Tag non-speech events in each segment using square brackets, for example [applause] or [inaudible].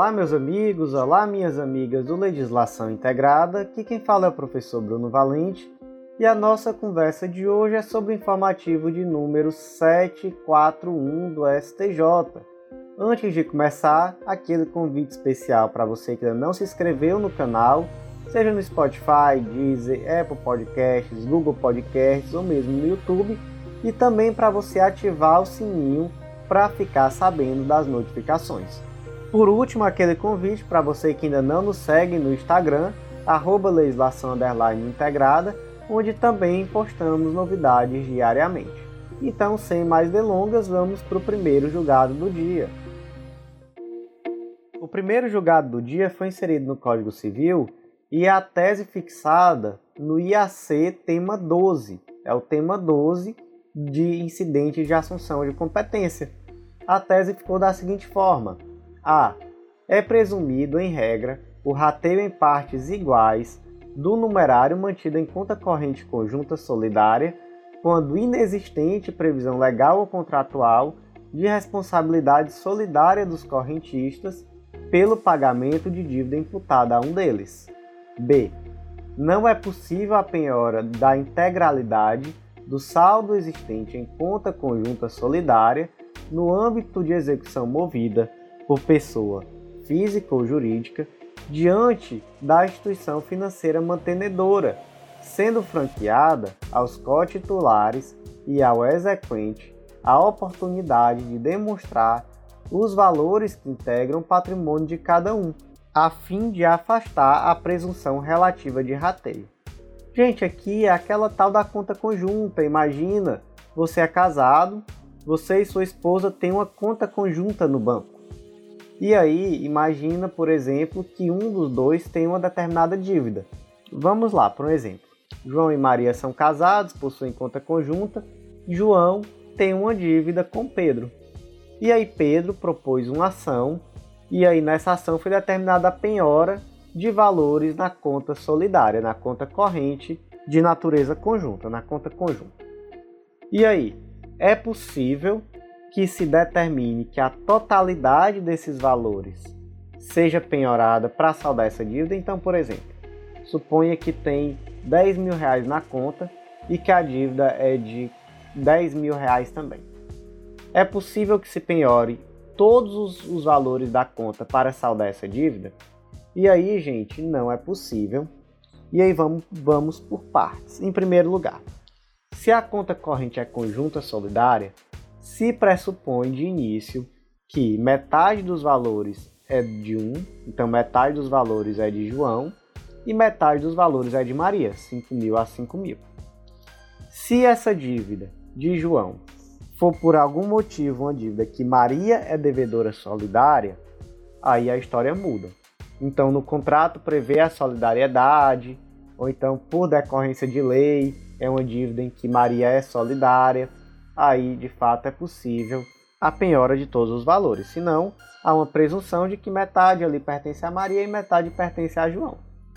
Olá, meus amigos, olá, minhas amigas do Legislação Integrada. Aqui quem fala é o professor Bruno Valente e a nossa conversa de hoje é sobre o informativo de número 741 do STJ. Antes de começar, aquele convite especial para você que ainda não se inscreveu no canal, seja no Spotify, Deezer, Apple Podcasts, Google Podcasts ou mesmo no YouTube, e também para você ativar o sininho para ficar sabendo das notificações. Por último, aquele convite para você que ainda não nos segue no Instagram, arroba legislação integrada, onde também postamos novidades diariamente. Então, sem mais delongas, vamos para o primeiro julgado do dia. O primeiro julgado do dia foi inserido no Código Civil e a tese fixada no IAC tema 12. É o tema 12 de incidentes de assunção de competência. A tese ficou da seguinte forma: A. É presumido, em regra, o rateio em partes iguais do numerário mantido em conta corrente conjunta solidária, quando inexistente previsão legal ou contratual de responsabilidade solidária dos correntistas pelo pagamento de dívida imputada a um deles. B. Não é possível a penhora da integralidade do saldo existente em conta conjunta solidária no âmbito de execução movida por pessoa física ou jurídica diante da instituição financeira mantenedora, sendo franqueada aos cotitulares e ao exequente a oportunidade de demonstrar os valores que integram o patrimônio de cada um, a fim de afastar a presunção relativa de rateio. Gente, aqui é aquela tal da conta conjunta. Imagina, você é casado, você e sua esposa têm uma conta conjunta no banco. E aí, imagina, por exemplo, que um dos dois tem uma determinada dívida. Vamos lá, por um exemplo. João e Maria são casados, possuem conta conjunta. João tem uma dívida com Pedro. E aí Pedro propôs uma ação, e aí nessa ação foi determinada a penhora de valores na conta solidária, na conta corrente de natureza conjunta, na conta conjunta. E aí, é possível que se determine que a totalidade desses valores seja penhorada para saldar essa dívida. Então, por exemplo, suponha que tem 10 mil reais na conta e que a dívida é de 10 mil reais também. É possível que se penhore todos os, os valores da conta para saldar essa dívida? E aí, gente, não é possível. E aí vamos, vamos por partes. Em primeiro lugar, se a conta corrente é conjunta solidária, se pressupõe de início que metade dos valores é de um, então metade dos valores é de João e metade dos valores é de Maria, 5 mil a 5 mil. Se essa dívida de João for por algum motivo uma dívida que Maria é devedora solidária, aí a história muda. Então no contrato prevê a solidariedade, ou então por decorrência de lei é uma dívida em que Maria é solidária aí de fato é possível a penhora de todos os valores. Senão, há uma presunção de que metade ali pertence a Maria e metade pertence a João.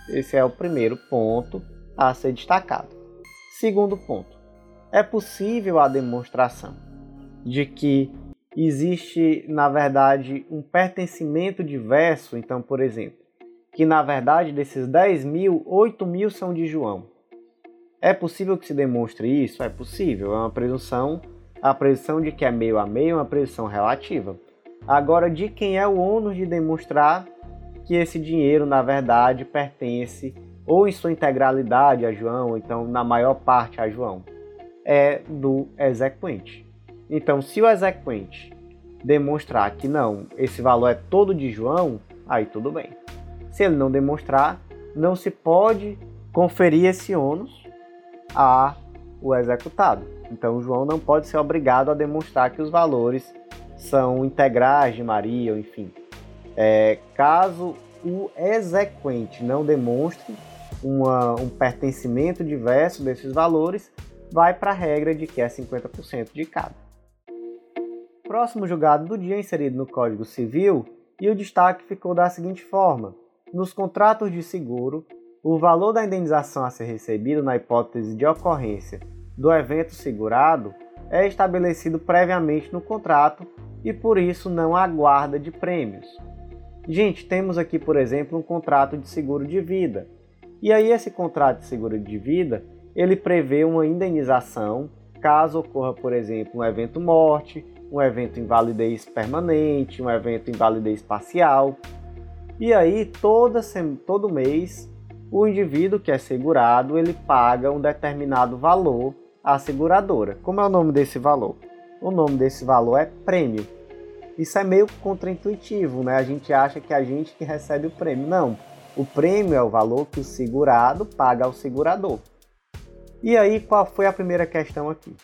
Esse é o primeiro ponto a ser destacado. Segundo ponto, é possível a demonstração de que existe, na verdade, um pertencimento diverso. Então, por exemplo, que na verdade desses 10 mil, 8 mil são de João é possível que se demonstre isso? É possível, é uma presunção. A presunção de que é meio a meio é uma presunção relativa. Agora, de quem é o ônus de demonstrar que esse dinheiro, na verdade, pertence ou em sua integralidade a João, ou então na maior parte a João? É do exequente. Então, se o exequente demonstrar que não, esse valor é todo de João, aí tudo bem. Se ele não demonstrar, não se pode conferir esse ônus a o executado. Então, João não pode ser obrigado a demonstrar que os valores são integrais de Maria, enfim. É, caso o exequente não demonstre uma, um pertencimento diverso desses valores, vai para a regra de que é 50% de cada. Próximo julgado do dia inserido no Código Civil e o destaque ficou da seguinte forma: nos contratos de seguro, o valor da indenização a ser recebido na hipótese de ocorrência do evento segurado é estabelecido previamente no contrato e por isso não há guarda de prêmios. Gente, temos aqui, por exemplo, um contrato de seguro de vida. E aí esse contrato de seguro de vida, ele prevê uma indenização caso ocorra, por exemplo, um evento morte, um evento invalidez permanente, um evento invalidez parcial. E aí toda todo mês o indivíduo que é segurado, ele paga um determinado valor à seguradora. Como é o nome desse valor? O nome desse valor é prêmio. Isso é meio contraintuitivo, né? A gente acha que é a gente que recebe o prêmio. Não. O prêmio é o valor que o segurado paga ao segurador. E aí, qual foi a primeira questão aqui?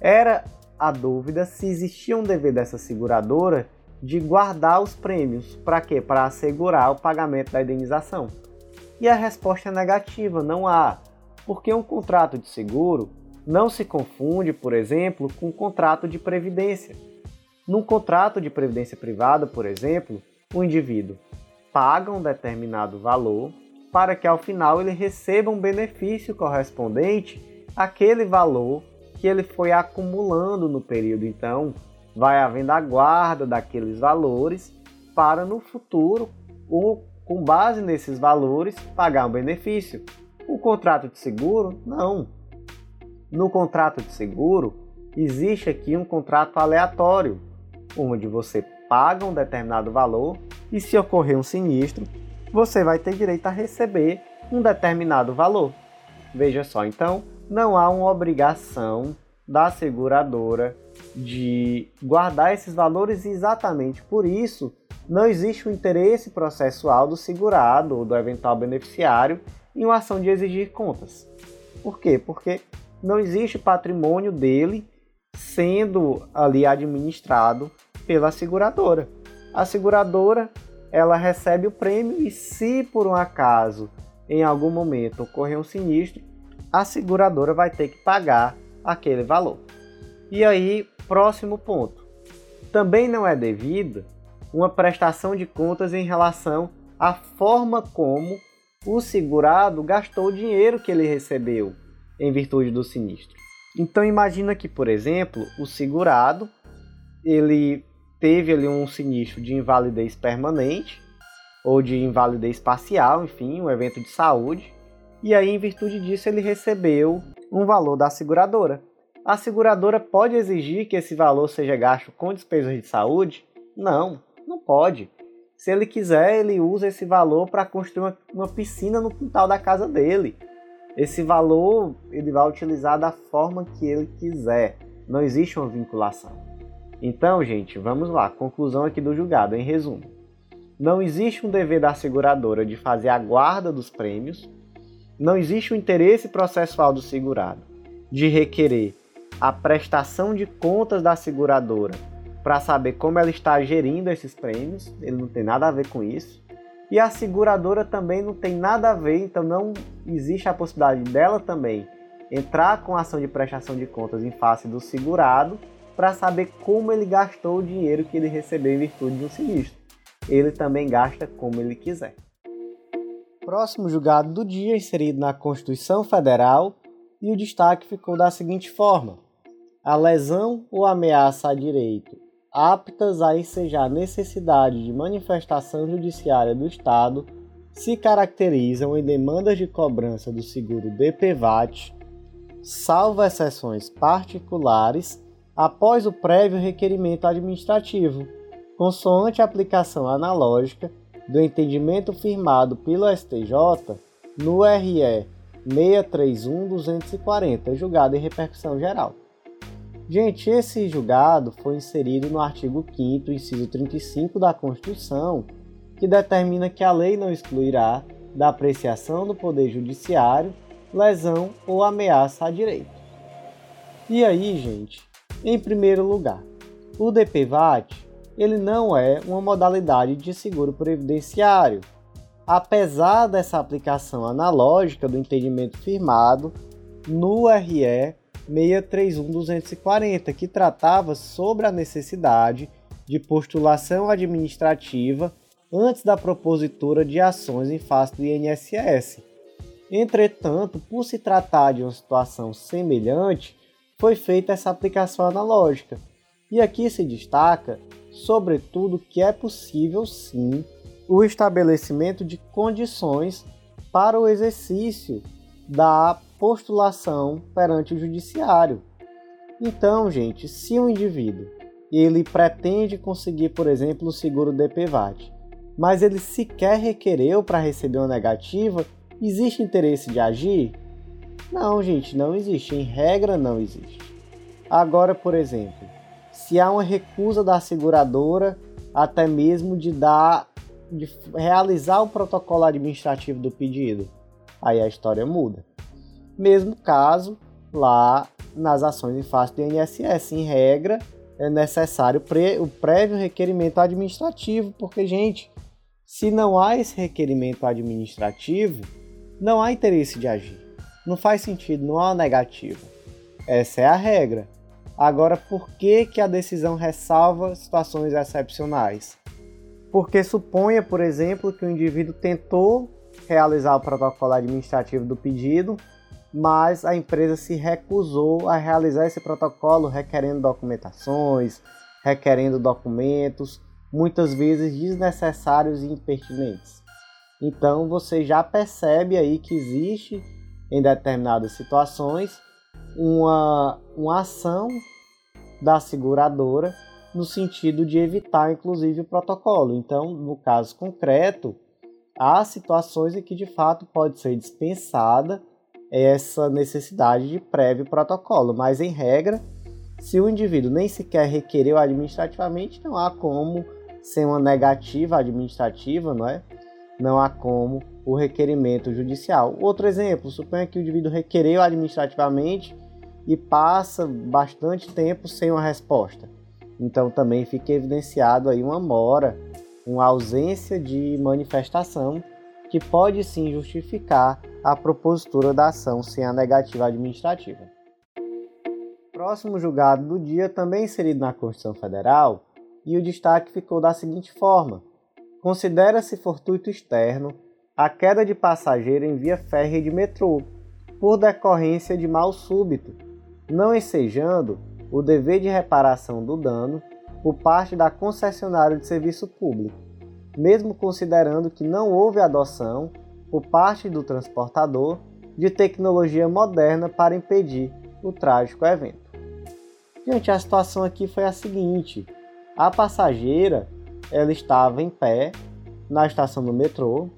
Era a dúvida se existia um dever dessa seguradora de guardar os prêmios. Para quê? Para assegurar o pagamento da indenização. E a resposta é negativa, não há. Porque um contrato de seguro não se confunde, por exemplo, com um contrato de previdência. Num contrato de previdência privada, por exemplo, o indivíduo paga um determinado valor para que ao final ele receba um benefício correspondente àquele valor que ele foi acumulando no período. Então, vai havendo a guarda daqueles valores para no futuro, com base nesses valores, pagar um benefício. O contrato de seguro, não. No contrato de seguro, existe aqui um contrato aleatório onde você paga um determinado valor e se ocorrer um sinistro, você vai ter direito a receber um determinado valor. Veja só, então não há uma obrigação da seguradora de guardar esses valores e exatamente por isso não existe um interesse processual do segurado ou do eventual beneficiário em uma ação de exigir contas. Por quê? Porque não existe patrimônio dele sendo ali administrado pela seguradora. A seguradora ela recebe o prêmio e se por um acaso em algum momento ocorrer um sinistro, a seguradora vai ter que pagar aquele valor. E aí, próximo ponto. Também não é devida uma prestação de contas em relação à forma como o segurado gastou o dinheiro que ele recebeu em virtude do sinistro. Então imagina que, por exemplo, o segurado ele teve ali um sinistro de invalidez permanente ou de invalidez parcial, enfim, um evento de saúde, e aí em virtude disso ele recebeu um valor da seguradora. A seguradora pode exigir que esse valor seja gasto com despesas de saúde? Não, não pode. Se ele quiser, ele usa esse valor para construir uma, uma piscina no quintal da casa dele. Esse valor ele vai utilizar da forma que ele quiser. Não existe uma vinculação. Então, gente, vamos lá. Conclusão aqui do julgado, em resumo. Não existe um dever da seguradora de fazer a guarda dos prêmios. Não existe o um interesse processual do segurado de requerer a prestação de contas da seguradora para saber como ela está gerindo esses prêmios. Ele não tem nada a ver com isso. E a seguradora também não tem nada a ver, então não existe a possibilidade dela também entrar com ação de prestação de contas em face do segurado para saber como ele gastou o dinheiro que ele recebeu em virtude de um sinistro. Ele também gasta como ele quiser. Próximo julgado do dia, inserido na Constituição Federal, e o destaque ficou da seguinte forma: a lesão ou ameaça a direito aptas a ensejar necessidade de manifestação judiciária do Estado se caracterizam em demandas de cobrança do seguro DPVAT, salvo exceções particulares após o prévio requerimento administrativo, consoante a aplicação analógica do entendimento firmado pelo STJ no RE 631-240, julgado em repercussão geral. Gente, esse julgado foi inserido no artigo 5 inciso 35 da Constituição, que determina que a lei não excluirá da apreciação do Poder Judiciário lesão ou ameaça a direito. E aí, gente, em primeiro lugar, o DPVAT ele não é uma modalidade de seguro previdenciário, apesar dessa aplicação analógica do entendimento firmado no RE 631-240, que tratava sobre a necessidade de postulação administrativa antes da propositura de ações em face do INSS. Entretanto, por se tratar de uma situação semelhante, foi feita essa aplicação analógica. E aqui se destaca, sobretudo, que é possível sim o estabelecimento de condições para o exercício da postulação perante o judiciário. Então, gente, se um indivíduo ele pretende conseguir, por exemplo, o seguro DPVAT, mas ele sequer requereu para receber uma negativa, existe interesse de agir? Não, gente, não existe. Em regra, não existe. Agora, por exemplo, se há uma recusa da seguradora até mesmo de dar de realizar o protocolo administrativo do pedido, aí a história muda. Mesmo caso lá nas ações em face do INSS, em regra, é necessário o prévio requerimento administrativo, porque, gente, se não há esse requerimento administrativo, não há interesse de agir. Não faz sentido, não há negativa. Essa é a regra. Agora, por que, que a decisão ressalva situações excepcionais? Porque suponha, por exemplo, que o indivíduo tentou realizar o protocolo administrativo do pedido, mas a empresa se recusou a realizar esse protocolo requerendo documentações, requerendo documentos, muitas vezes desnecessários e impertinentes. Então você já percebe aí que existe em determinadas situações uma, uma ação da seguradora no sentido de evitar, inclusive, o protocolo. Então, no caso concreto, há situações em que de fato pode ser dispensada essa necessidade de prévio protocolo, mas em regra, se o indivíduo nem sequer requereu administrativamente, não há como ser uma negativa administrativa, não é? Não há como o requerimento judicial. Outro exemplo, suponha que o indivíduo requereu administrativamente e passa bastante tempo sem uma resposta. Então também fica evidenciado aí uma mora, uma ausência de manifestação que pode sim justificar a propositura da ação sem a negativa administrativa. Próximo julgado do dia também inserido na Constituição Federal e o destaque ficou da seguinte forma: considera-se fortuito externo a queda de passageiro em via férrea de metrô por decorrência de mal súbito não ensejando o dever de reparação do dano por parte da concessionária de serviço público, mesmo considerando que não houve adoção por parte do transportador de tecnologia moderna para impedir o trágico evento. Gente, a situação aqui foi a seguinte: a passageira ela estava em pé na estação do metrô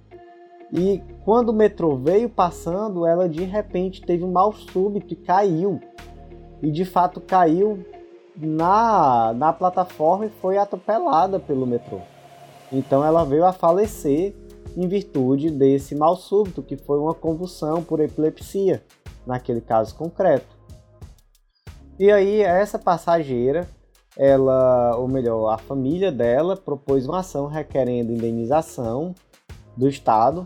e quando o metrô veio passando, ela de repente teve um mal súbito e caiu e de fato caiu na, na plataforma e foi atropelada pelo metrô. Então ela veio a falecer em virtude desse mal súbito, que foi uma convulsão por epilepsia, naquele caso concreto. E aí essa passageira, ela, ou melhor, a família dela propôs uma ação requerendo indenização do Estado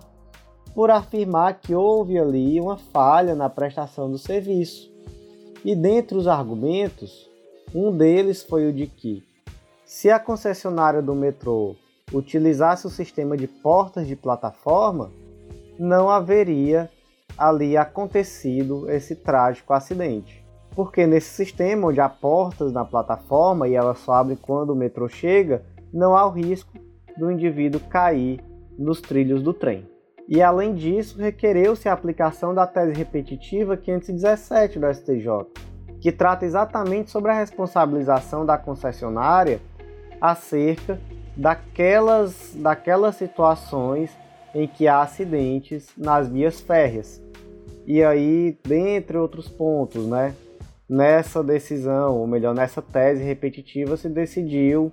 por afirmar que houve ali uma falha na prestação do serviço. E dentre os argumentos, um deles foi o de que, se a concessionária do metrô utilizasse o sistema de portas de plataforma, não haveria ali acontecido esse trágico acidente. Porque nesse sistema, onde há portas na plataforma e elas só abrem quando o metrô chega, não há o risco do indivíduo cair nos trilhos do trem. E além disso, requereu-se a aplicação da tese repetitiva 517 do STJ, que trata exatamente sobre a responsabilização da concessionária acerca daquelas, daquelas situações em que há acidentes nas vias férreas. E aí, dentre outros pontos, né, nessa decisão, ou melhor, nessa tese repetitiva, se decidiu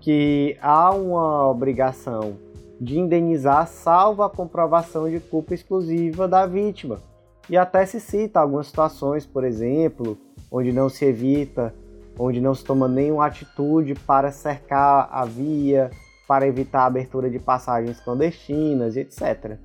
que há uma obrigação de indenizar salvo a comprovação de culpa exclusiva da vítima. E até se cita algumas situações, por exemplo, onde não se evita, onde não se toma nenhuma atitude para cercar a via, para evitar a abertura de passagens clandestinas, etc.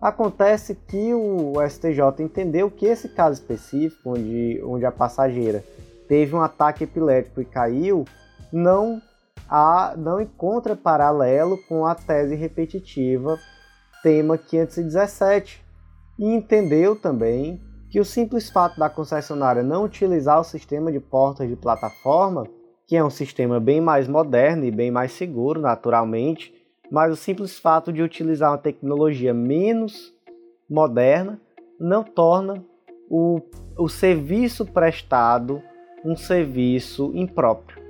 Acontece que o STJ entendeu que esse caso específico, onde, onde a passageira teve um ataque epilético e caiu, não a, não encontra paralelo com a tese repetitiva tema 517 e entendeu também que o simples fato da concessionária não utilizar o sistema de portas de plataforma, que é um sistema bem mais moderno e bem mais seguro, naturalmente, mas o simples fato de utilizar uma tecnologia menos moderna não torna o, o serviço prestado um serviço impróprio.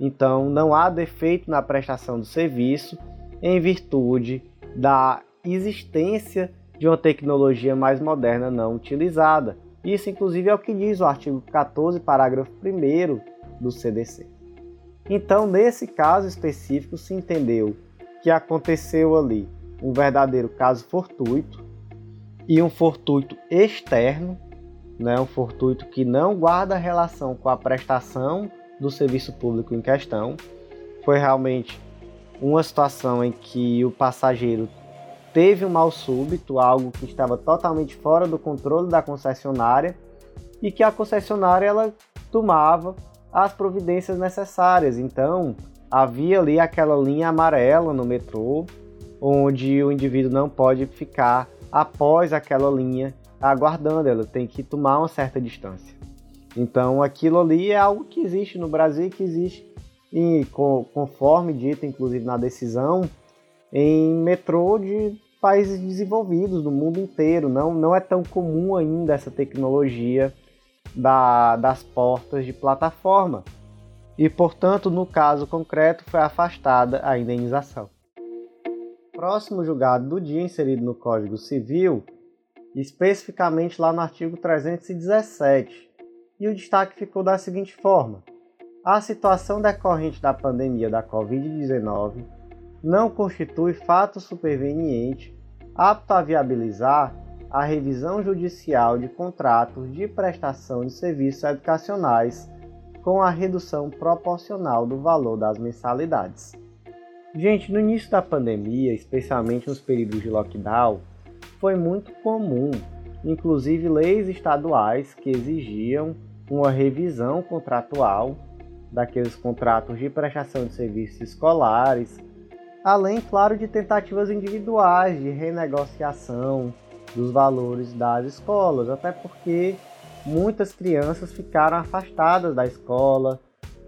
Então, não há defeito na prestação do serviço em virtude da existência de uma tecnologia mais moderna não utilizada. Isso, inclusive, é o que diz o artigo 14, parágrafo 1 do CDC. Então, nesse caso específico, se entendeu que aconteceu ali um verdadeiro caso fortuito e um fortuito externo, né, um fortuito que não guarda relação com a prestação do serviço público em questão. Foi realmente uma situação em que o passageiro teve um mal súbito, algo que estava totalmente fora do controle da concessionária e que a concessionária ela tomava as providências necessárias. Então, havia ali aquela linha amarela no metrô, onde o indivíduo não pode ficar após aquela linha aguardando, ela tem que tomar uma certa distância. Então, aquilo ali é algo que existe no Brasil que existe, e conforme dito, inclusive na decisão, em metrô de países desenvolvidos do mundo inteiro. Não, não é tão comum ainda essa tecnologia da, das portas de plataforma. E, portanto, no caso concreto, foi afastada a indenização. Próximo julgado do dia, inserido no Código Civil, especificamente lá no artigo 317. E o destaque ficou da seguinte forma: a situação decorrente da pandemia da Covid-19 não constitui fato superveniente apto a viabilizar a revisão judicial de contratos de prestação de serviços educacionais com a redução proporcional do valor das mensalidades. Gente, no início da pandemia, especialmente nos períodos de lockdown, foi muito comum, inclusive leis estaduais que exigiam uma revisão contratual daqueles contratos de prestação de serviços escolares além, claro, de tentativas individuais de renegociação dos valores das escolas, até porque muitas crianças ficaram afastadas da escola,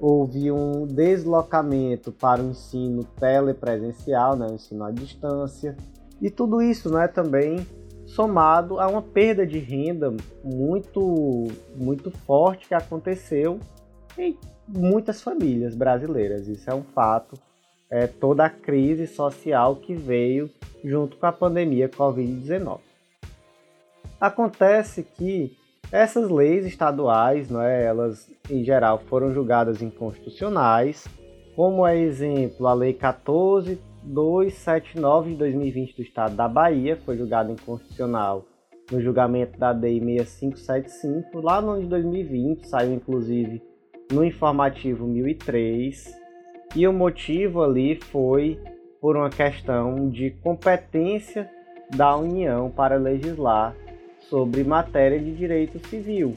houve um deslocamento para o ensino telepresencial, né, o ensino à distância, e tudo isso né, também somado a uma perda de renda muito, muito forte que aconteceu em muitas famílias brasileiras. Isso é um fato é, toda a crise social que veio junto com a pandemia Covid-19. Acontece que essas leis estaduais, é, elas em geral foram julgadas inconstitucionais, como é exemplo a Lei 14279 de 2020 do Estado da Bahia, foi julgada inconstitucional no julgamento da DEI 6575, lá no ano de 2020, saiu inclusive no informativo 1003, e o motivo ali foi por uma questão de competência da União para legislar sobre matéria de direito civil.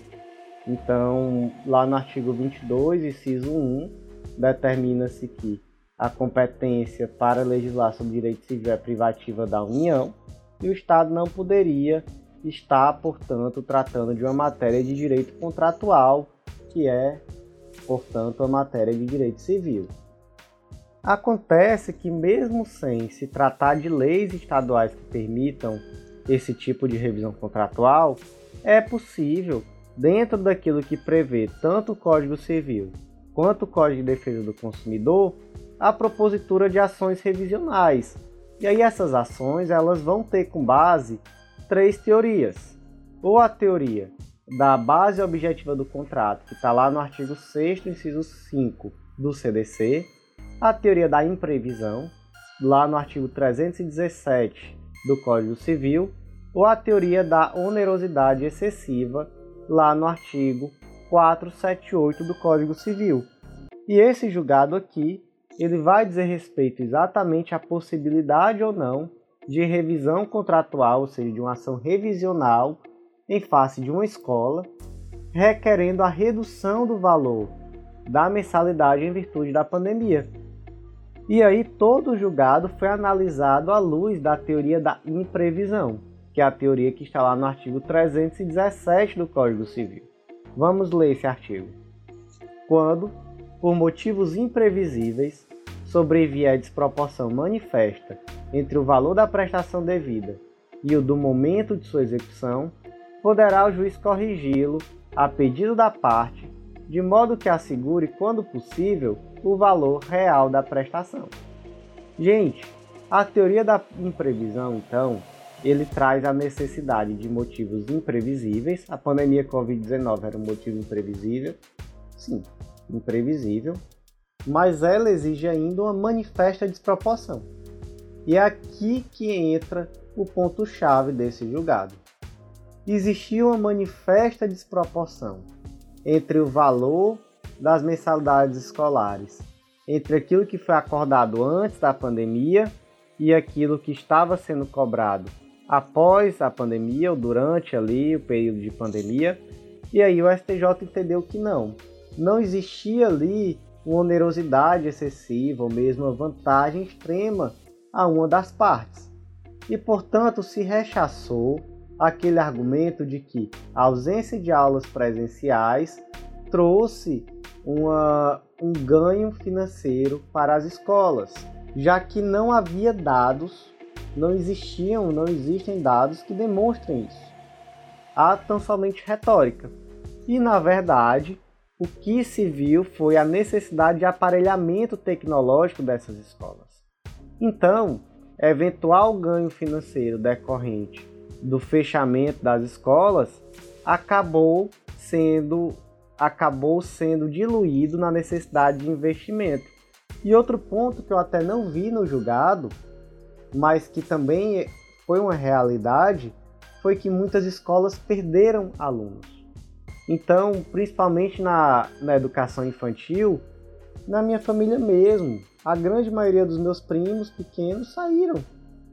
Então, lá no artigo 22, inciso 1, determina-se que a competência para legislar sobre direito civil é privativa da União e o Estado não poderia estar, portanto, tratando de uma matéria de direito contratual, que é, portanto, a matéria de direito civil. Acontece que, mesmo sem se tratar de leis estaduais que permitam esse tipo de revisão contratual, é possível, dentro daquilo que prevê tanto o Código Civil quanto o Código de Defesa do Consumidor, a propositura de ações revisionais. E aí essas ações elas vão ter com base três teorias. Ou a teoria da base objetiva do contrato, que está lá no artigo 6 inciso 5 do CDC, a teoria da imprevisão, lá no artigo 317 do Código Civil, ou a teoria da onerosidade excessiva, lá no artigo 478 do Código Civil. E esse julgado aqui, ele vai dizer respeito exatamente à possibilidade ou não de revisão contratual, ou seja, de uma ação revisional em face de uma escola, requerendo a redução do valor da mensalidade em virtude da pandemia. E aí todo julgado foi analisado à luz da teoria da imprevisão, que é a teoria que está lá no artigo 317 do Código Civil. Vamos ler esse artigo. Quando, por motivos imprevisíveis, sobrevier a desproporção manifesta entre o valor da prestação devida e o do momento de sua execução, poderá o juiz corrigi-lo a pedido da parte, de modo que assegure, quando possível, o valor real da prestação. Gente, a teoria da imprevisão, então, ele traz a necessidade de motivos imprevisíveis. A pandemia Covid-19 era um motivo imprevisível. Sim, imprevisível. Mas ela exige ainda uma manifesta desproporção. E é aqui que entra o ponto-chave desse julgado. Existia uma manifesta desproporção entre o valor das mensalidades escolares, entre aquilo que foi acordado antes da pandemia e aquilo que estava sendo cobrado após a pandemia ou durante ali o período de pandemia. E aí o STJ entendeu que não, não existia ali uma onerosidade excessiva ou mesmo uma vantagem extrema a uma das partes. E portanto se rechaçou aquele argumento de que a ausência de aulas presenciais trouxe uma, um ganho financeiro para as escolas, já que não havia dados, não existiam, não existem dados que demonstrem isso. Há tão somente retórica. E na verdade, o que se viu foi a necessidade de aparelhamento tecnológico dessas escolas. Então, eventual ganho financeiro decorrente do fechamento das escolas acabou sendo acabou sendo diluído na necessidade de investimento. E outro ponto que eu até não vi no julgado, mas que também foi uma realidade, foi que muitas escolas perderam alunos. Então, principalmente na, na educação infantil, na minha família mesmo, a grande maioria dos meus primos pequenos saíram,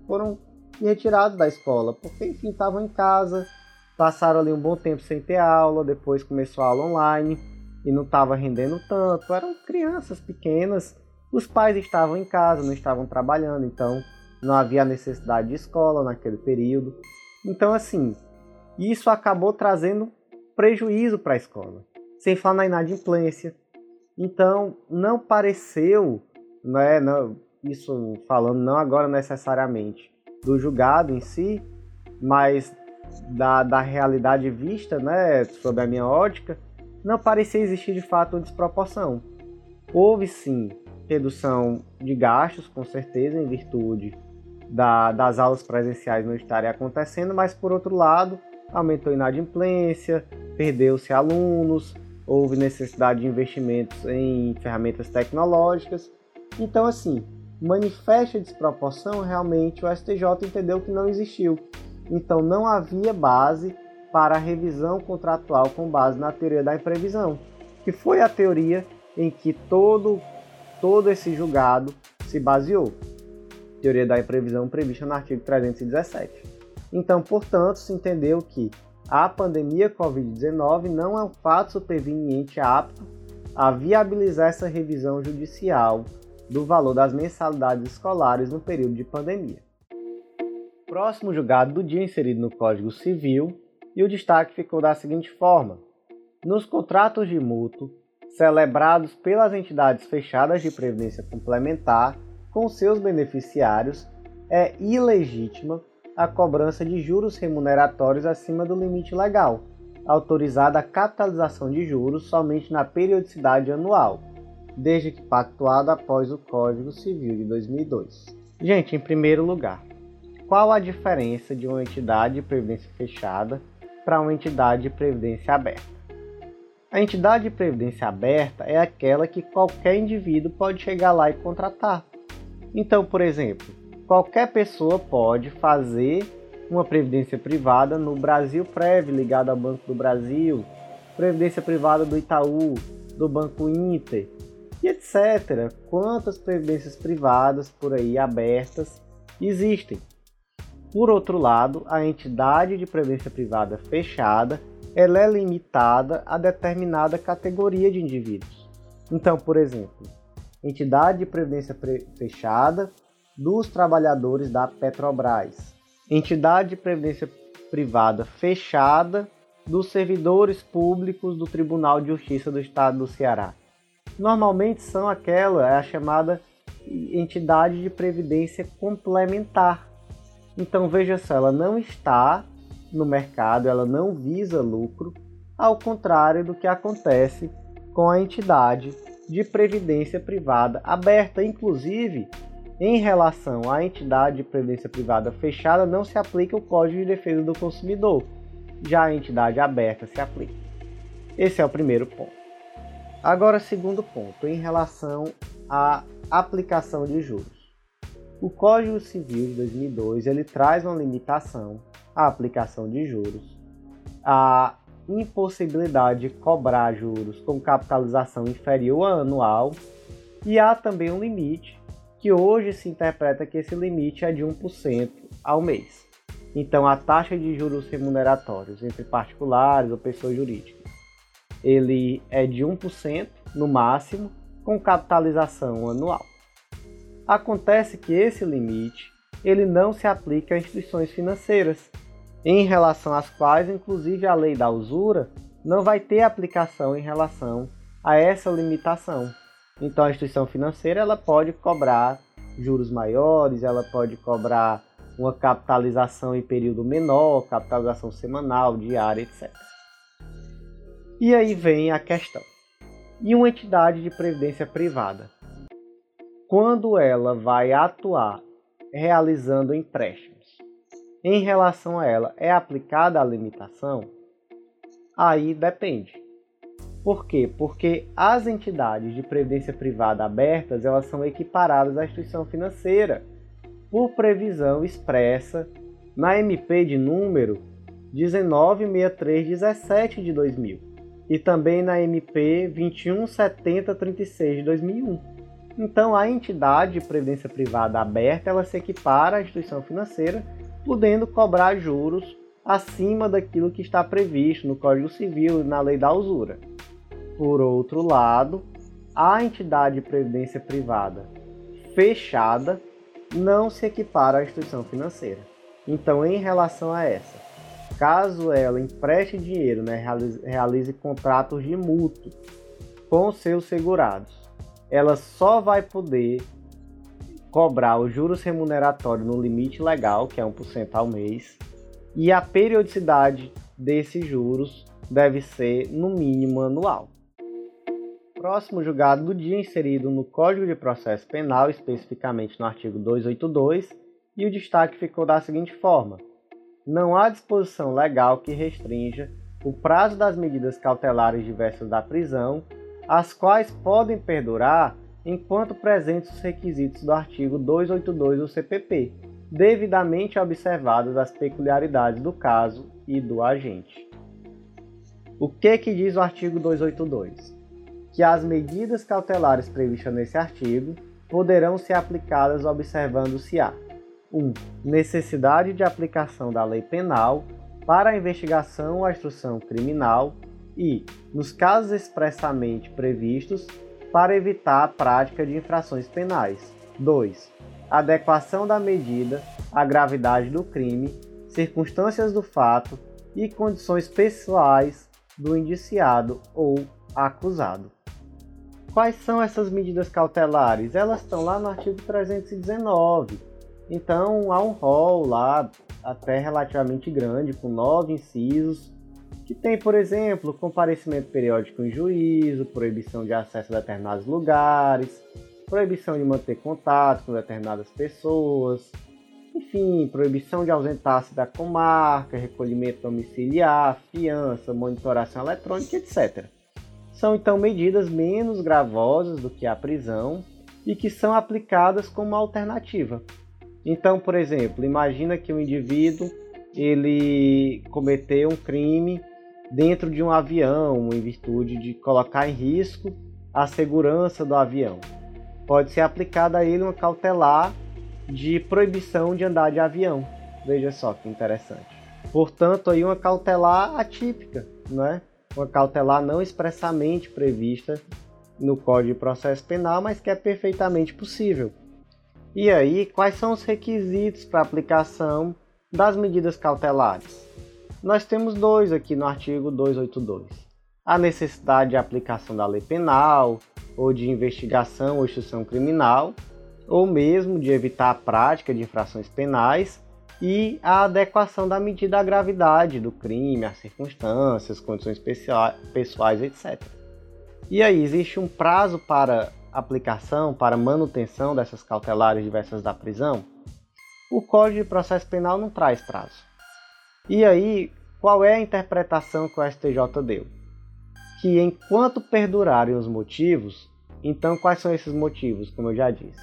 foram retirados da escola, porque enfim estavam em casa, passaram ali um bom tempo sem ter aula, depois começou a aula online e não estava rendendo tanto, eram crianças pequenas, os pais estavam em casa, não estavam trabalhando, então não havia necessidade de escola naquele período. Então assim, isso acabou trazendo prejuízo para a escola, sem falar na inadimplência. Então, não pareceu, né, não, isso falando não agora necessariamente do julgado em si, mas da, da realidade vista, né, sob a minha ótica, não parecia existir de fato uma desproporção. Houve sim redução de gastos, com certeza, em virtude da, das aulas presenciais não estarem acontecendo, mas por outro lado, aumentou a inadimplência, perdeu-se alunos, houve necessidade de investimentos em ferramentas tecnológicas. Então, assim, manifesta desproporção, realmente o STJ entendeu que não existiu. Então, não havia base para a revisão contratual com base na teoria da imprevisão, que foi a teoria em que todo, todo esse julgado se baseou. Teoria da imprevisão prevista no artigo 317. Então, portanto, se entendeu que a pandemia Covid-19 não é um fato superveniente apto a viabilizar essa revisão judicial do valor das mensalidades escolares no período de pandemia. Próximo julgado do dia inserido no Código Civil e o destaque ficou da seguinte forma: nos contratos de mútuo celebrados pelas entidades fechadas de previdência complementar com seus beneficiários, é ilegítima a cobrança de juros remuneratórios acima do limite legal, autorizada a capitalização de juros somente na periodicidade anual, desde que pactuada após o Código Civil de 2002. Gente, em primeiro lugar, qual a diferença de uma entidade de previdência fechada para uma entidade de previdência aberta? A entidade de previdência aberta é aquela que qualquer indivíduo pode chegar lá e contratar. Então, por exemplo, qualquer pessoa pode fazer uma previdência privada no Brasil Prev, ligado ao Banco do Brasil, previdência privada do Itaú, do Banco Inter, e etc. Quantas previdências privadas por aí abertas existem? Por outro lado, a entidade de previdência privada fechada ela é limitada a determinada categoria de indivíduos. Então, por exemplo, entidade de previdência fechada dos trabalhadores da Petrobras, entidade de previdência privada fechada dos servidores públicos do Tribunal de Justiça do Estado do Ceará. Normalmente são aquela, é a chamada entidade de previdência complementar. Então veja só, ela não está no mercado, ela não visa lucro, ao contrário do que acontece com a entidade de previdência privada aberta, inclusive em relação à entidade de previdência privada fechada, não se aplica o Código de Defesa do Consumidor. Já a entidade aberta se aplica. Esse é o primeiro ponto. Agora, segundo ponto, em relação à aplicação de juros. O Código Civil de 2002 ele traz uma limitação à aplicação de juros, a impossibilidade de cobrar juros com capitalização inferior à anual e há também um limite que hoje se interpreta que esse limite é de 1% ao mês. Então, a taxa de juros remuneratórios entre particulares ou pessoas jurídicas, ele é de 1% no máximo, com capitalização anual. Acontece que esse limite ele não se aplica a instituições financeiras, em relação às quais, inclusive, a lei da usura não vai ter aplicação em relação a essa limitação. Então a instituição financeira ela pode cobrar juros maiores, ela pode cobrar uma capitalização em período menor, capitalização semanal, diária, etc. E aí vem a questão. E uma entidade de previdência privada, quando ela vai atuar realizando empréstimos, em relação a ela é aplicada a limitação? Aí depende. Por quê? Porque as entidades de previdência privada abertas elas são equiparadas à instituição financeira por previsão expressa na MP de número 196317 de 2000 e também na MP 217036 de 2001. Então, a entidade de previdência privada aberta ela se equipara à instituição financeira, podendo cobrar juros acima daquilo que está previsto no Código Civil e na Lei da Usura. Por outro lado, a entidade de previdência privada fechada não se equipara à instituição financeira. Então, em relação a essa, caso ela empreste dinheiro, né, realize, realize contratos de mútuo com seus segurados, ela só vai poder cobrar os juros remuneratórios no limite legal, que é 1% ao mês, e a periodicidade desses juros deve ser no mínimo anual. Próximo julgado do dia inserido no Código de Processo Penal, especificamente no artigo 282, e o destaque ficou da seguinte forma: não há disposição legal que restrinja o prazo das medidas cautelares diversas da prisão, as quais podem perdurar enquanto presentes os requisitos do artigo 282 do CPP, devidamente observadas as peculiaridades do caso e do agente. O que que diz o artigo 282? que as medidas cautelares previstas nesse artigo poderão ser aplicadas observando-se a 1. Um, necessidade de aplicação da lei penal para a investigação ou a instrução criminal e, nos casos expressamente previstos, para evitar a prática de infrações penais. 2. Adequação da medida à gravidade do crime, circunstâncias do fato e condições pessoais do indiciado ou acusado. Quais são essas medidas cautelares? Elas estão lá no artigo 319. Então há um rol lá até relativamente grande, com nove incisos, que tem, por exemplo, comparecimento periódico em juízo, proibição de acesso a determinados lugares, proibição de manter contato com determinadas pessoas, enfim, proibição de ausentar-se da comarca, recolhimento domiciliar, fiança, monitoração eletrônica, etc. São então medidas menos gravosas do que a prisão e que são aplicadas como alternativa. Então, por exemplo, imagina que um indivíduo ele cometeu um crime dentro de um avião em virtude de colocar em risco a segurança do avião. Pode ser aplicada a ele uma cautelar de proibição de andar de avião. Veja só que interessante. Portanto, aí uma cautelar atípica, não é? uma cautelar não expressamente prevista no Código de Processo Penal, mas que é perfeitamente possível. E aí, quais são os requisitos para aplicação das medidas cautelares? Nós temos dois aqui no artigo 282. A necessidade de aplicação da lei penal, ou de investigação ou instrução criminal, ou mesmo de evitar a prática de infrações penais e a adequação da medida à gravidade do crime, às circunstâncias, condições pessoais, etc. E aí, existe um prazo para aplicação, para manutenção dessas cautelares diversas da prisão? O Código de Processo Penal não traz prazo. E aí, qual é a interpretação que o STJ deu? Que enquanto perdurarem os motivos, então quais são esses motivos, como eu já disse?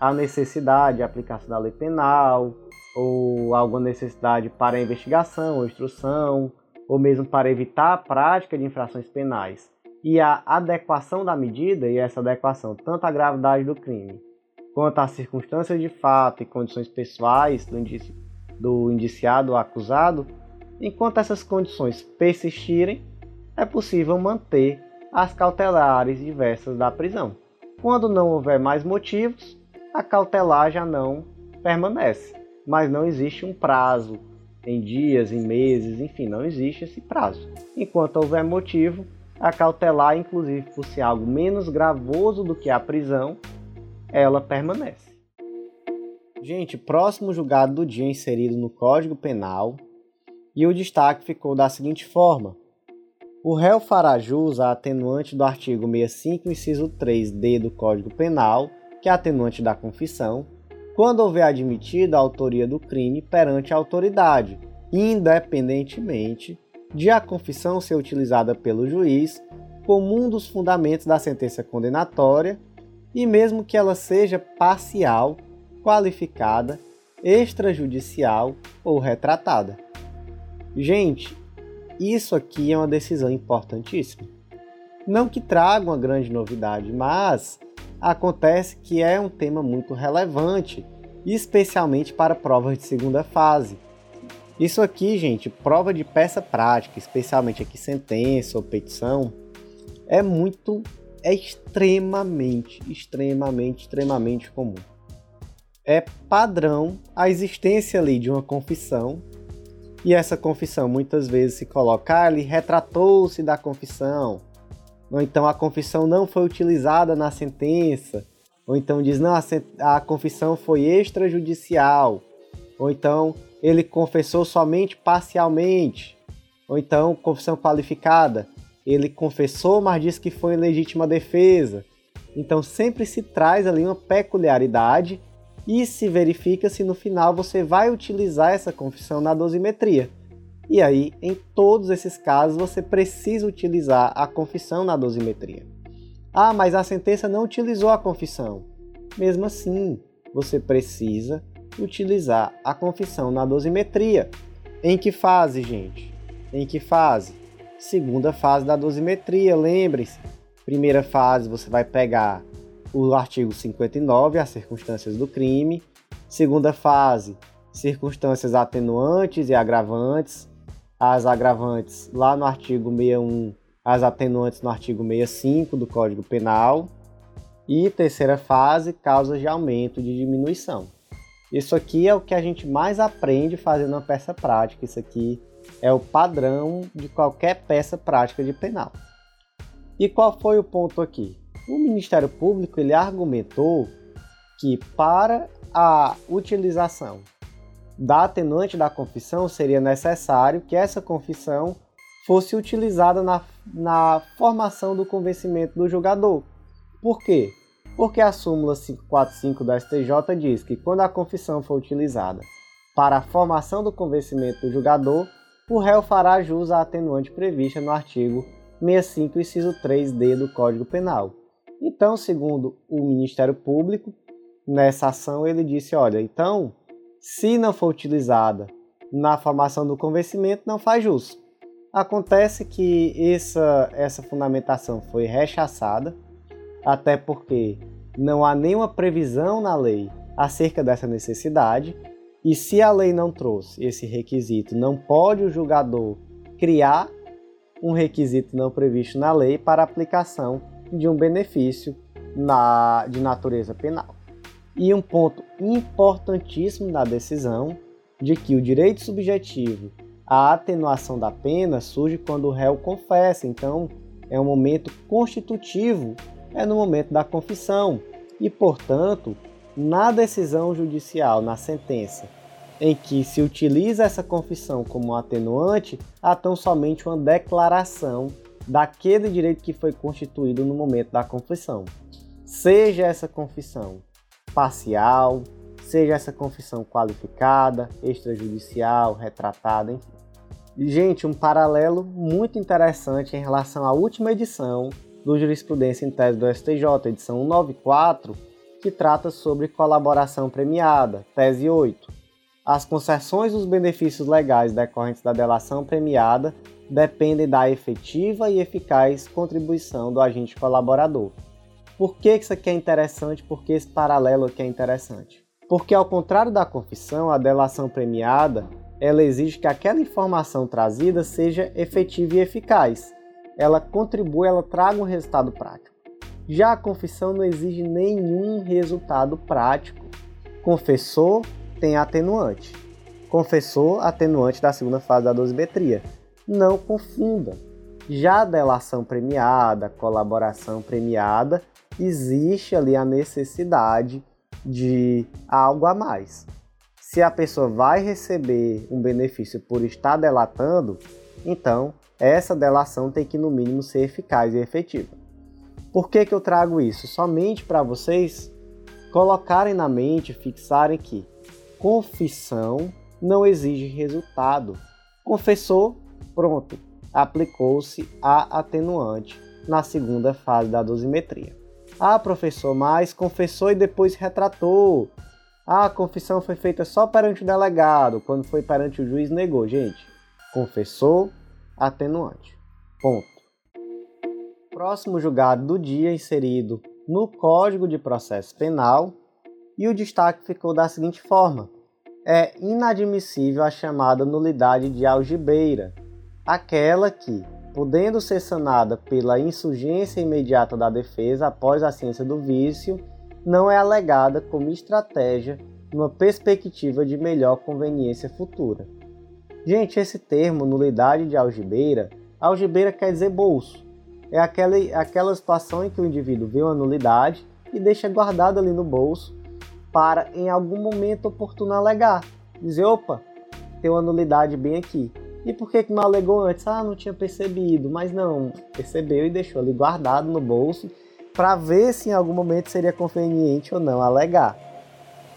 A necessidade de aplicação da lei penal, ou alguma necessidade para investigação ou instrução, ou mesmo para evitar a prática de infrações penais, e a adequação da medida, e essa adequação tanto à gravidade do crime, quanto às circunstâncias de fato e condições pessoais do, indici do indiciado ou acusado, enquanto essas condições persistirem, é possível manter as cautelares diversas da prisão. Quando não houver mais motivos, a cautelar já não permanece mas não existe um prazo em dias, em meses, enfim, não existe esse prazo. Enquanto houver motivo, a cautelar, inclusive por ser algo menos gravoso do que a prisão, ela permanece. Gente, próximo julgado do dia inserido no Código Penal, e o destaque ficou da seguinte forma: o réu fará jus à atenuante do artigo 65, inciso 3d do Código Penal, que é a atenuante da confissão, quando houver admitida a autoria do crime perante a autoridade, independentemente de a confissão ser utilizada pelo juiz como um dos fundamentos da sentença condenatória e mesmo que ela seja parcial, qualificada, extrajudicial ou retratada. Gente, isso aqui é uma decisão importantíssima. Não que traga uma grande novidade, mas acontece que é um tema muito relevante, especialmente para provas de segunda fase. Isso aqui, gente, prova de peça prática, especialmente aqui sentença ou petição, é muito, é extremamente, extremamente, extremamente comum. É padrão a existência ali de uma confissão. E essa confissão muitas vezes se coloca, ah, ele retratou-se da confissão, ou então a confissão não foi utilizada na sentença, ou então diz não, a, a confissão foi extrajudicial, ou então ele confessou somente parcialmente, ou então confissão qualificada, ele confessou, mas disse que foi em legítima defesa. Então sempre se traz ali uma peculiaridade e se verifica se no final você vai utilizar essa confissão na dosimetria. E aí, em todos esses casos, você precisa utilizar a confissão na dosimetria. Ah, mas a sentença não utilizou a confissão. Mesmo assim, você precisa utilizar a confissão na dosimetria. Em que fase, gente? Em que fase? Segunda fase da dosimetria, lembre-se. Primeira fase, você vai pegar o artigo 59, as circunstâncias do crime. Segunda fase, circunstâncias atenuantes e agravantes as agravantes lá no artigo 61, as atenuantes no artigo 65 do Código Penal. E terceira fase, causas de aumento de diminuição. Isso aqui é o que a gente mais aprende fazendo uma peça prática. Isso aqui é o padrão de qualquer peça prática de penal. E qual foi o ponto aqui? O Ministério Público ele argumentou que para a utilização da atenuante da confissão, seria necessário que essa confissão fosse utilizada na, na formação do convencimento do julgador. Por quê? Porque a súmula 545 da STJ diz que quando a confissão for utilizada para a formação do convencimento do julgador, o réu fará jus à atenuante prevista no artigo 65, inciso 3d do Código Penal. Então, segundo o Ministério Público, nessa ação ele disse, olha, então se não for utilizada na formação do convencimento, não faz jus. Acontece que essa, essa fundamentação foi rechaçada, até porque não há nenhuma previsão na lei acerca dessa necessidade, e se a lei não trouxe esse requisito, não pode o julgador criar um requisito não previsto na lei para aplicação de um benefício na, de natureza penal. E um ponto importantíssimo da decisão de que o direito subjetivo à atenuação da pena surge quando o réu confessa, então é um momento constitutivo, é no momento da confissão. E, portanto, na decisão judicial, na sentença, em que se utiliza essa confissão como atenuante, há tão somente uma declaração daquele direito que foi constituído no momento da confissão. Seja essa confissão parcial, seja essa confissão qualificada, extrajudicial, retratada, enfim. Gente, um paralelo muito interessante em relação à última edição do Jurisprudência em Tese do STJ, edição 194, que trata sobre colaboração premiada, tese 8. As concessões dos benefícios legais decorrentes da delação premiada dependem da efetiva e eficaz contribuição do agente colaborador. Por que isso aqui é interessante? Por que esse paralelo aqui é interessante? Porque ao contrário da confissão, a delação premiada, ela exige que aquela informação trazida seja efetiva e eficaz. Ela contribui, ela traga um resultado prático. Já a confissão não exige nenhum resultado prático. Confessor tem atenuante. Confessor, atenuante da segunda fase da dosimetria. Não confunda. Já a delação premiada, colaboração premiada, existe ali a necessidade de algo a mais. Se a pessoa vai receber um benefício por estar delatando, então essa delação tem que no mínimo ser eficaz e efetiva. Por que, que eu trago isso? Somente para vocês colocarem na mente, fixarem que confissão não exige resultado. Confessou, pronto, aplicou-se a atenuante na segunda fase da dosimetria. Ah, professor, mas confessou e depois retratou. Ah, a confissão foi feita só perante o delegado, quando foi perante o juiz negou. Gente, confessou, atenuante. Ponto próximo julgado do dia inserido no Código de Processo Penal e o destaque ficou da seguinte forma: é inadmissível a chamada nulidade de algibeira, aquela que, podendo ser sanada pela insurgência imediata da defesa após a ciência do vício, não é alegada como estratégia numa perspectiva de melhor conveniência futura. Gente, esse termo nulidade de algibeira, algibeira quer dizer bolso é aquela, aquela situação em que o indivíduo vê uma nulidade e deixa guardado ali no bolso para, em algum momento oportuno, alegar. Dizer, opa, tem uma nulidade bem aqui. E por que, que não alegou antes? Ah, não tinha percebido. Mas não, percebeu e deixou ali guardado no bolso para ver se em algum momento seria conveniente ou não alegar.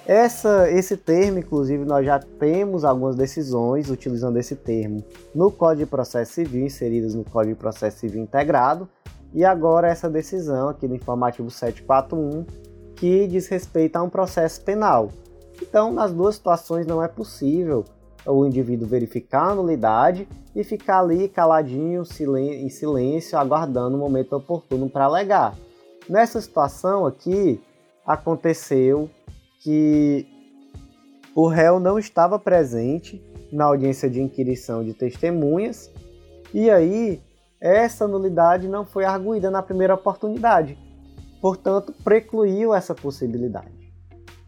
Essa, esse termo, inclusive, nós já temos algumas decisões utilizando esse termo no Código de Processo Civil, inseridas no Código de Processo Civil Integrado, e agora essa decisão aqui no informativo 741, que diz respeito a um processo penal. Então, nas duas situações não é possível o indivíduo verificar a nulidade e ficar ali caladinho, em silêncio, aguardando o momento oportuno para alegar. Nessa situação aqui, aconteceu que o réu não estava presente na audiência de inquirição de testemunhas e aí essa nulidade não foi arguída na primeira oportunidade. Portanto, precluiu essa possibilidade.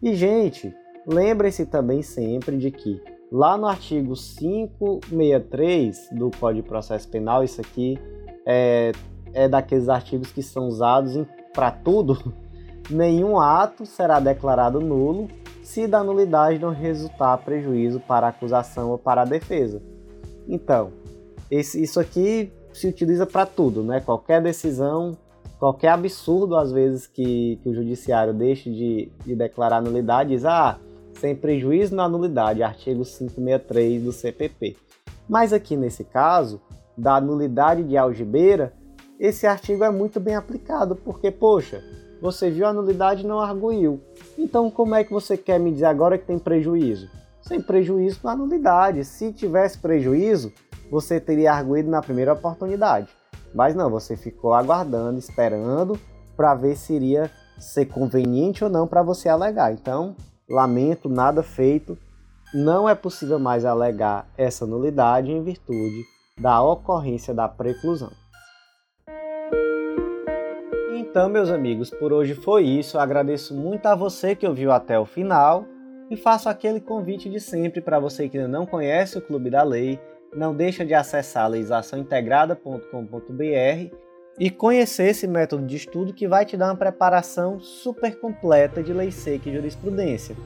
E, gente, lembrem-se também sempre de que lá no artigo 563 do Código de Processo Penal, isso aqui é, é daqueles artigos que são usados para tudo [laughs] nenhum ato será declarado nulo se da nulidade não resultar prejuízo para a acusação ou para a defesa. Então, esse, isso aqui se utiliza para tudo, né? Qualquer decisão, qualquer absurdo às vezes que, que o judiciário deixe de, de declarar nulidade, diz, ah, sem prejuízo na nulidade, artigo 563 do CPP. Mas aqui nesse caso, da nulidade de algibeira, esse artigo é muito bem aplicado, porque, poxa, você viu a nulidade e não arguiu. Então, como é que você quer me dizer agora que tem prejuízo? Sem prejuízo na nulidade. Se tivesse prejuízo, você teria arguído na primeira oportunidade. Mas não, você ficou aguardando, esperando para ver se iria ser conveniente ou não para você alegar. Então, lamento, nada feito. Não é possível mais alegar essa nulidade em virtude da ocorrência da preclusão. Então, meus amigos, por hoje foi isso. agradeço muito a você que ouviu até o final e faço aquele convite de sempre para você que ainda não conhece o Clube da Lei, não deixa de acessar legislaçãointegrada.com.br e conhecer esse método de estudo que vai te dar uma preparação super completa de lei seca e jurisprudência.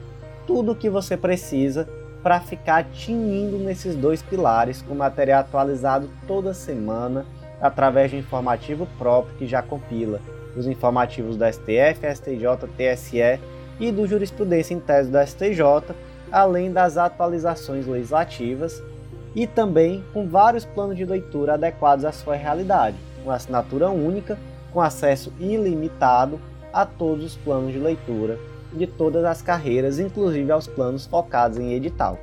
Tudo o que você precisa para ficar tinindo nesses dois pilares com material atualizado toda semana através de um informativo próprio que já compila os informativos da STF, STJ, TSE e do Jurisprudência em Tese do STJ, além das atualizações legislativas e também com vários planos de leitura adequados à sua realidade, uma assinatura única com acesso ilimitado a todos os planos de leitura de todas as carreiras, inclusive aos planos focados em edital.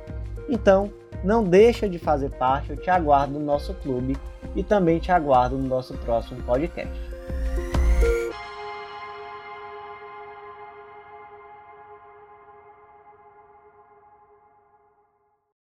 Então, não deixa de fazer parte, eu te aguardo no nosso clube e também te aguardo no nosso próximo podcast.